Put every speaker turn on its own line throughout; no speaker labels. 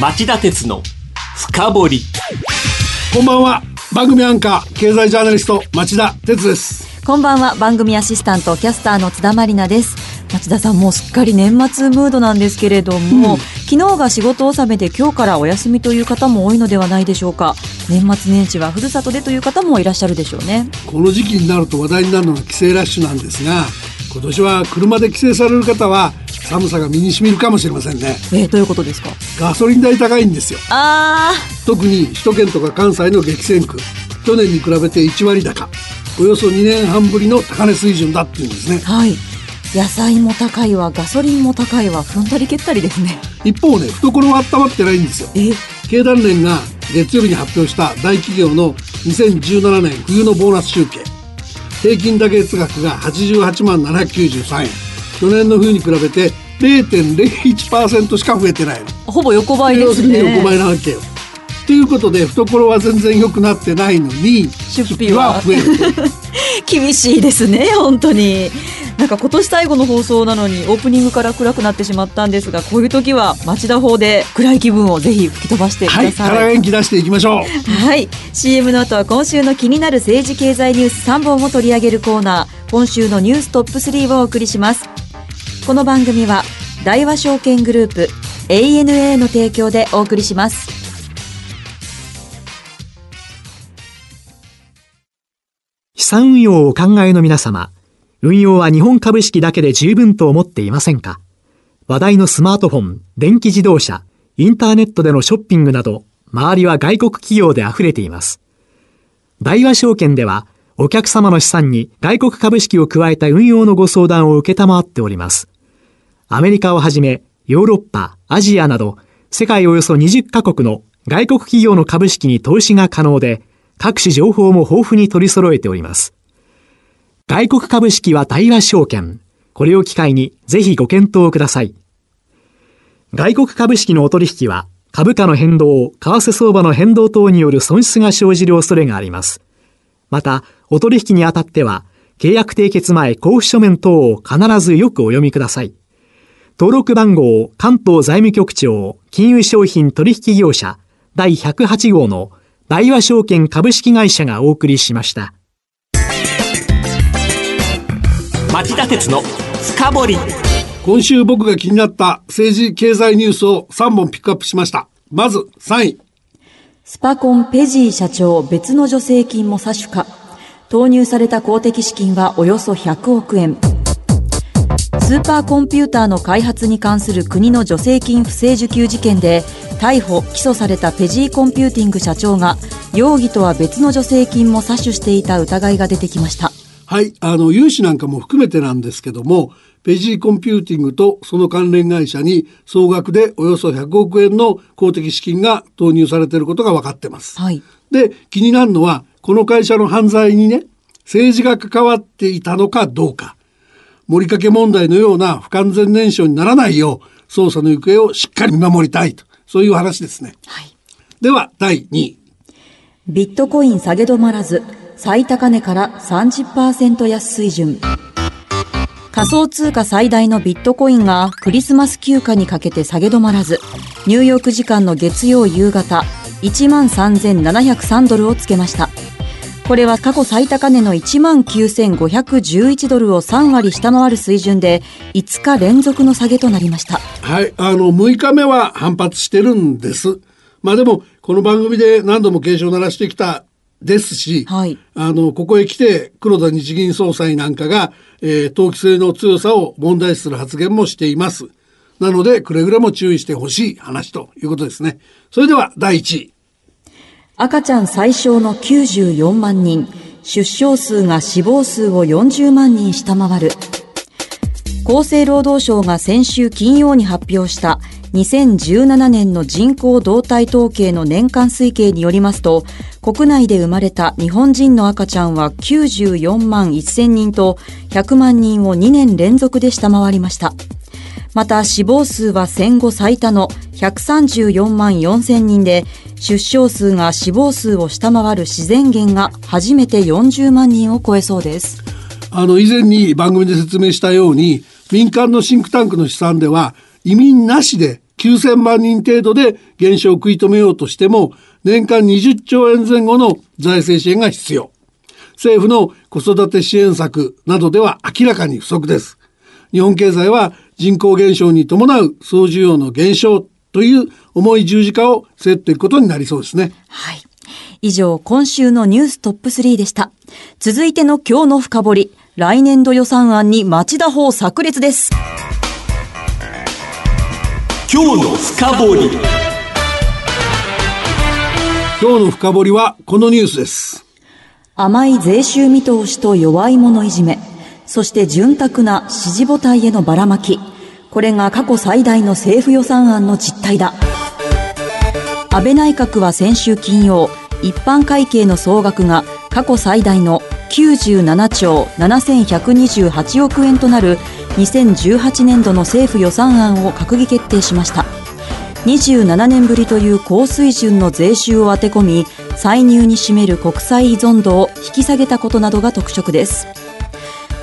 町田鉄の深掘り。
こんばんは。番組アンカー経済ジャーナリスト町田鉄です。
こんばんは。番組アシスタントキャスターの津田まりなです。町田さんもうすっかり年末ムードなんですけれども、うん、昨日が仕事納めで今日からお休みという方も多いのではないでしょうか。年末年始はふるさとでという方もいらっしゃるでしょうね。
この時期になると話題になるのが帰省ラッシュなんですが今年は車で帰省される方は寒さが身に染みるかもしれませんね。
えー、どういうことですか？
ガソリン代高いんですよ。
あ
特に首都圏とか関西の激戦区。去年に比べて1割高。およそ2年半ぶりの高値水準だっていうんですね。
はい。野菜も高いわガソリンも高いわ。踏んだり蹴ったりですね。
一方ね懐は温まってないんですよ。
え？
経団連が月曜日に発表した大企業の2017年冬のボーナス集計。平均打月額が88万793円去年の冬に比べて0.01%しか増えてない。
のほぼ横ばいですね。
横ばいなわけよ。ということで懐は全然良くなってないのに出費は。増える
厳しいですね本当に。なんか今年最後の放送なのにオープニングから暗くなってしまったんですがこういう時は町田法で暗い気分をぜひ吹き飛ばしてください、
はい、元気出していきましょう。
はい。CM の後は今週の気になる政治経済ニュース3本を取り上げるコーナー。今週のニューストップ3をお送りしますこの番組は大和証券グループ ANA の提供でお送りします
資産運用をお考えの皆様運用は日本株式だけで十分と思っていませんか？話題のスマートフォン、電気自動車、インターネットでのショッピングなど、周りは外国企業で溢れています。大和証券では、お客様の資産に外国株式を加えた運用のご相談を受けたまわっております。アメリカをはじめ、ヨーロッパ、アジアなど、世界およそ20カ国の外国企業の株式に投資が可能で、各種情報も豊富に取り揃えております。外国株式は対話証券。これを機会にぜひご検討ください。外国株式のお取引は株価の変動、為替相場の変動等による損失が生じる恐れがあります。また、お取引にあたっては、契約締結前交付書面等を必ずよくお読みください。登録番号関東財務局長金融商品取引業者第108号の大和証券株式会社がお送りしました。
町田徹の深掘り。
今週僕が気になった政治経済ニュースを3本ピックアップしました。まず3位。
スパコンペジー社長別の助成金も詐取か投入された公的資金はおよそ100億円スーパーコンピューターの開発に関する国の助成金不正受給事件で逮捕・起訴されたペジーコンピューティング社長が容疑とは別の助成金も詐取していた疑いが出てきました
はい、あの、融資なんかも含めてなんですけども、ペジーコンピューティングとその関連会社に総額でおよそ100億円の公的資金が投入されていることが分かってます。
はい、
で、気になるのは、この会社の犯罪にね、政治が関わっていたのかどうか。盛りかけ問題のような不完全燃焼にならないよう、捜査の行方をしっかり見守りたいと、そういう話ですね。
はい、
では、第2位。
ビットコイン下げ止まらず、最高値から30%安水準。仮想通貨最大のビットコインがクリスマス休暇にかけて下げ止まらず、ニューヨーク時間の月曜夕方、13,703ドルをつけました。これは過去最高値の19,511ドルを3割下回る水準で5日連続の下げとなりました。
はい、あの6日目は反発してるんです。まあでもこの番組で何度も警鐘を鳴らしてきたですし、
はい、
あの、ここへ来て黒田日銀総裁なんかが、えー、投機性の強さを問題視する発言もしています。なので、くれぐれも注意してほしい話ということですね。それでは、第1位。
赤ちゃん最小の94万人、出生数が死亡数を40万人下回る。厚生労働省が先週金曜に発表した2017年の人口動態統計の年間推計によりますと、国内で生まれた日本人の赤ちゃんは94万1000人と100万人を2年連続で下回りました。また死亡数は戦後最多の134万4000人で、出生数が死亡数を下回る自然減が初めて40万人を超えそうです。
あの、以前に番組で説明したように、民間のシンクタンクの試算では、移民なしで9000万人程度で減少を食い止めようとしても、年間20兆円前後の財政支援が必要。政府の子育て支援策などでは明らかに不足です。日本経済は人口減少に伴う総需要の減少という重い十字架を背負っていくことになりそうですね。
はい。以上、今週のニューストップ3でした。続いての今日の深掘り。来年度予算案に町田法炸裂です。
今日の深掘り。
今日の深掘りはこのニュースです。
甘い税収見通しと弱い者いじめ、そして潤沢な支持母体へのばらまき。これが過去最大の政府予算案の実態だ。安倍内閣は先週金曜、一般会計の総額が過去最大の97兆7128億円となる2018年度の政府予算案を閣議決定しました27年ぶりという高水準の税収を当て込み歳入に占める国債依存度を引き下げたことなどが特色です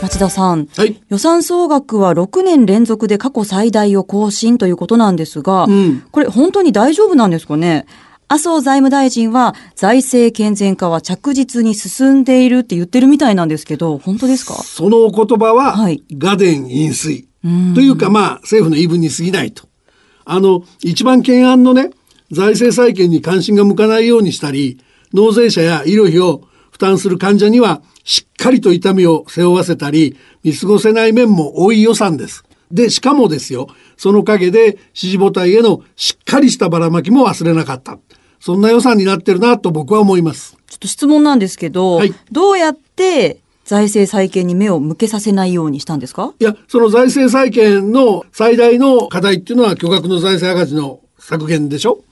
町田さん、
はい、
予算総額は6年連続で過去最大を更新ということなんですが、うん、これ本当に大丈夫なんですかね？麻生財務大臣は財政健全化は着実に進んでいるって言ってるみたいなんですけど、本当ですか？
そのお言葉は、はい、画伝飲水。というかまあ、政府の言い分に過ぎないと。あの、一番懸案のね、財政再建に関心が向かないようにしたり、納税者や医療費を負担する患者には、しっかりと痛みを背負わせたり、見過ごせない面も多い予算です。で、しかもですよ、その陰で支持母体へのしっかりしたばらまきも忘れなかった。そんな予算になってるなと僕は思います。
ちょっと質問なんですけど、はい、どうやって財政再建に目を向けさせないようにしたんですか？
いや、その財政再建の最大の課題っていうのは巨額の財政赤字の削減でしょ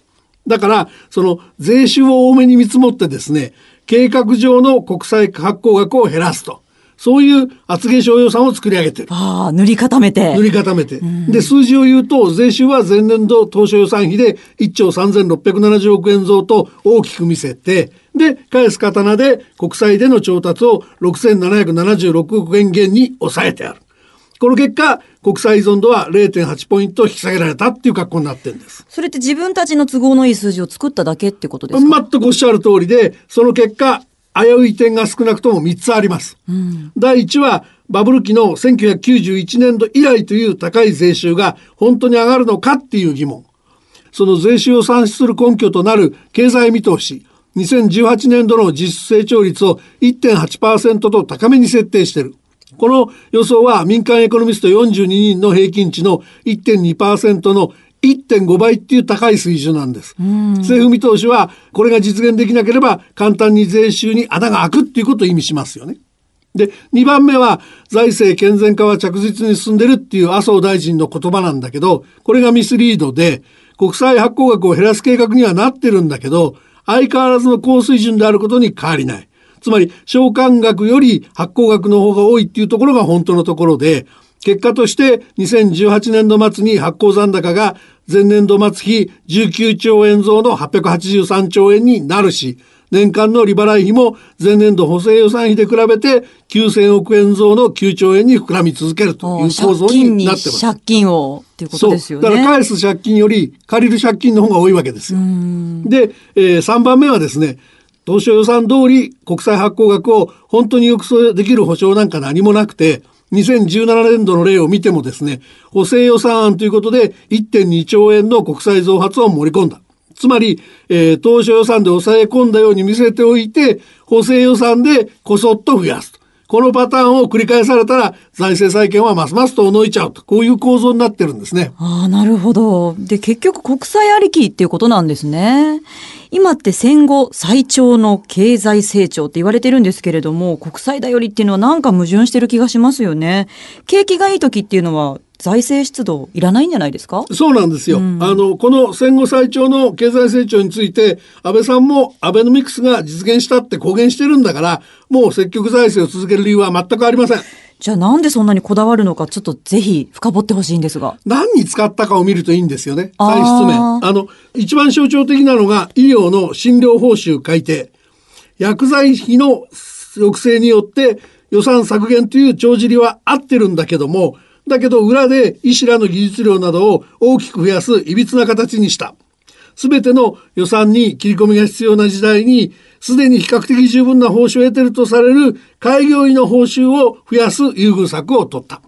だから、その税収を多めに見積もってですね、計画上の国債発行額を減らすと。そういう厚化賞予算を作り上げてる。
ああ、塗り固めて。
塗り固めて。で、数字を言うと、税収は前年度当初予算費で1兆3670億円増と大きく見せて、で、返す刀で国債での調達を6776億円減に抑えてある。この結果、国債依存度は0.8ポイント引き下げられたっていう格好になってるんです。
それって自分たちの都合のいい数字を作っただけってことです
か？全くおっしゃる通りで、その結果、危うい点が少なくとも3つあります。うん、第1は、バブル期の1991年度以来という高い税収が本当に上がるのかっていう疑問。その税収を算出する根拠となる経済見通し、2018年度の実質成長率を1.8%と高めに設定している。この予想は民間エコノミスト42人の平均値の1.2%の1.5倍っていう高い水準なんです。政府見通しはこれが実現できなければ簡単に税収に穴が開くっていうことを意味しますよね。で、2番目は財政健全化は着実に進んでるっていう麻生大臣の言葉なんだけど、これがミスリードで、国債発行額を減らす計画にはなってるんだけど、相変わらずの高水準であることに変わりない。つまり、償還額より発行額の方が多いっていうところが本当のところで、結果として2018年度末に発行残高が前年度末比19兆円増の883兆円になるし、年間の利払い費も前年度補正予算費で比べて9000億円増の9兆円に膨らみ続けるという構造になってます。
借金をっていうことですよね。
だから返す借金より借りる借金の方が多いわけですよ。で、えー、3番目はですね、当初予算通り国債発行額を本当に抑制できる保証なんか何もなくて、2017年度の例を見てもですね、補正予算案ということで1.2兆円の国債増発を盛り込んだ。つまり、えー、当初予算で抑え込んだように見せておいて、補正予算でこそっと増やすと。このパターンを繰り返されたら、財政再建はますます遠のいちゃうと。こういう構造になってるんですね。
ああ、なるほど。で、結局国債ありきっていうことなんですね。今って戦後最長の経済成長って言われてるんですけれども、国際だよりっていうのはなんか矛盾してる気がしますよね。景気がいい時っていうのは財政出動いらないんじゃないですか？
そうなんですよ、うん、あのこの戦後最長の経済成長について安倍さんもアベノミクスが実現したって公言してるんだからもう積極財政を続ける理由は全くありません。
じゃあなんでそんなにこだわるのかちょっとぜひ深掘ってほしいんですが。
何に使ったかを見るといいんですよね歳出面。あの一番象徴的なのが医療の診療報酬改定。薬剤費の抑制によって予算削減という帳尻は合ってるんだけどもだけど裏で医師らの技術量などを大きく増やす歪な形にした。すべての予算に切り込みが必要な時代に、すでに比較的十分な報酬を得ているとされる開業医の報酬を増やす優遇策を取った。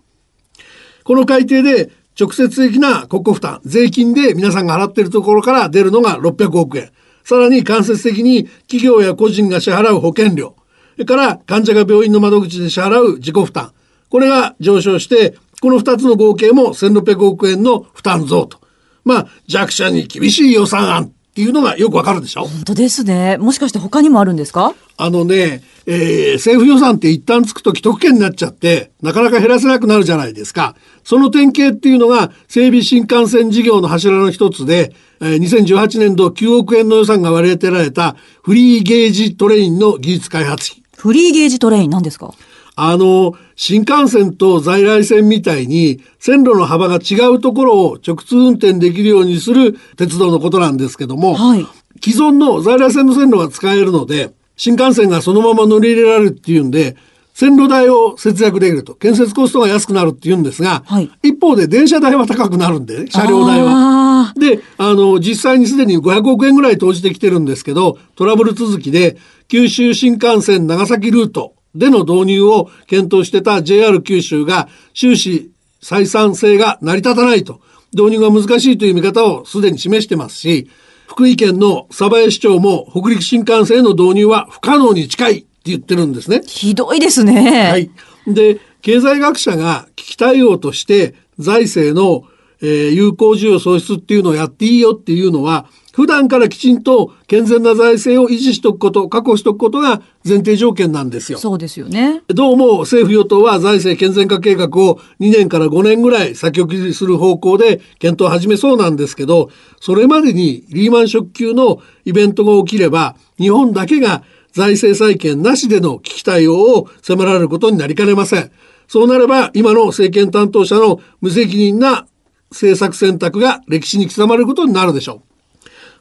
この改定で直接的な国庫負担、税金で皆さんが払っているところから出るのが600億円。さらに間接的に企業や個人が支払う保険料。それから患者が病院の窓口で支払う自己負担。これが上昇して、この2つの合計も1600億円の負担増と。まあ、弱者に厳しい予算案っていうのがよくわかるでしょ
本当ですね。もしかして他にもあるんですか？
あのね、えー、政府予算って一旦つくと既得権になっちゃって、なかなか減らせなくなるじゃないですか。その典型っていうのが、整備新幹線事業の柱の一つで、えー、2018年度9億円の予算が割り当てられたフリーゲージトレインの技術開発費。
フリーゲージトレイン何ですか？
あの、新幹線と在来線みたいに線路の幅が違うところを直通運転できるようにする鉄道のことなんですけども、
はい、
既存の在来線の線路が使えるので、新幹線がそのまま乗り入れられるっていうんで、線路代を節約できると。建設コストが安くなるって言うんですが、
はい、
一方で電車代は高くなるんで、ね、車両代は。で、あの、実際にすでに500億円ぐらい投じてきてるんですけど、トラブル続きで、九州新幹線長崎ルート、での導入を検討してた JR 九州が終始採算性が成り立たないと、導入が難しいという見方をすでに示してますし、福井県の鯖江市長も北陸新幹線の導入は不可能に近いって言ってるんですね。
ひどいですね。
はい。で、経済学者が危機対応として財政の、えー、有効需要創出っていうのをやっていいよっていうのは、普段からきちんと健全な財政を維持しておくこと、確保しておくことが前提条件なんですよ。
そうですよね。
どうも政府与党は財政健全化計画を2年から5年ぐらい先送りする方向で検討を始めそうなんですけど、それまでにリーマンショック級のイベントが起きれば、日本だけが財政再建なしでの危機対応を迫られることになりかねません。そうなれば、今の政権担当者の無責任な政策選択が歴史に刻まれることになるでしょう。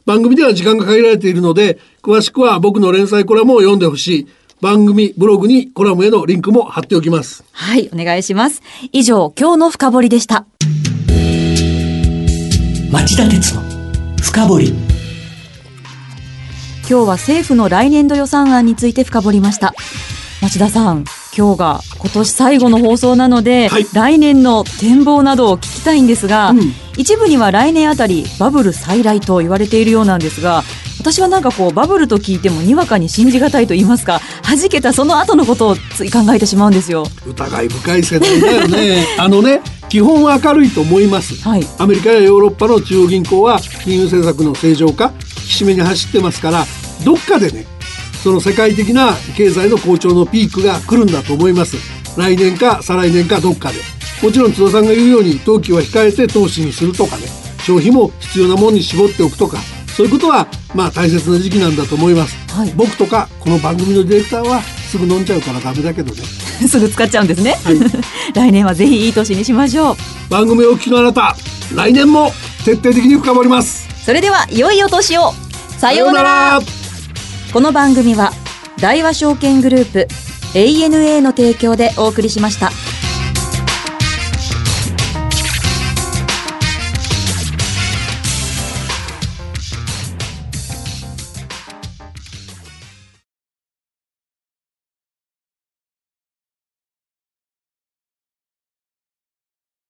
番組では時間が限られているので、詳しくは僕の連載コラムを読んでほしい。番組ブログにコラムへのリンクも貼っておきます。
はい、お願いします。以上、今日の深掘りでした。
町田鉄の深掘り。
今日は政府の来年度予算案について深掘りました。町田さん、今日が今年最後の放送なので、はい、来年の展望などを聞きたいんですが、うん、一部には来年あたりバブル再来と言われているようなんですが私はなんかこうバブルと聞いてもにわかに信じがたいと言いますか弾けたその後のことをつい考えてしまうんですよ。
疑い深い世代だよね。あのね基本は明るいと思います、はい、アメリカやヨーロッパの中央銀行は金融政策の正常化引き締めに走ってますからどっかでねその世界的な経済の好調のピークが来るんだと思います。来年か再来年かどっかで。もちろん津田さんが言うように投機は控えて投資にするとかね。消費も必要なものに絞っておくとか。そういうことはまあ大切な時期なんだと思います、はい、僕とかこの番組のディレクターはすぐ飲んじゃうからダメだけどね。
すぐ使っちゃうんですね、はい、来年はぜひいい年にしましょう。
番組をお聞きのあなた来年も徹底的に深掘ります。
それでは良いお年を。さようならこの番組は大和証券グループ ANA の提供でお送りしました。